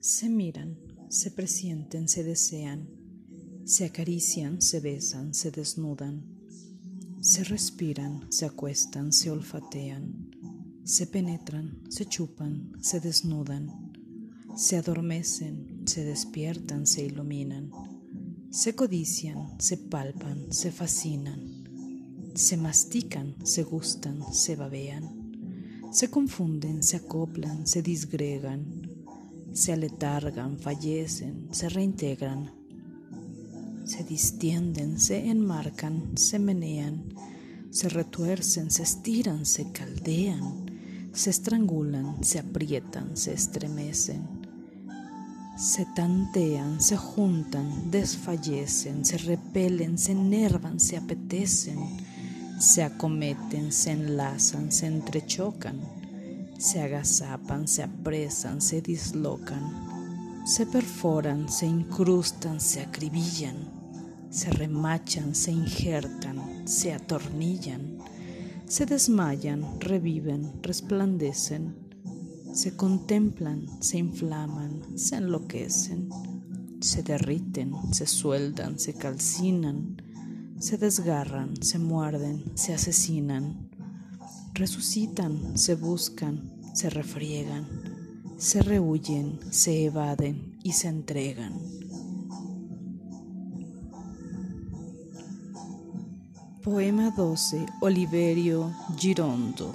Se miran, se presienten, se desean, se acarician, se besan, se desnudan, se respiran, se acuestan, se olfatean, se penetran, se chupan, se desnudan, se adormecen, se despiertan, se iluminan, se codician, se palpan, se fascinan, se mastican, se gustan, se babean, se confunden, se acoplan, se disgregan, se aletargan, fallecen, se reintegran, se distienden, se enmarcan, se menean, se retuercen, se estiran, se caldean, se estrangulan, se aprietan, se estremecen, se tantean, se juntan, desfallecen, se repelen, se enervan, se apetecen, se acometen, se enlazan, se entrechocan, se agazapan, se apresan, se dislocan, se perforan, se incrustan, se acribillan, se remachan, se injertan, se atornillan, se desmayan, reviven, resplandecen, se contemplan, se inflaman, se enloquecen, se derriten, se sueldan, se calcinan, se desgarran, se muerden, se asesinan, resucitan, se buscan, se refriegan, se rehuyen, se evaden y se entregan. Poema 12, Oliverio Girondo.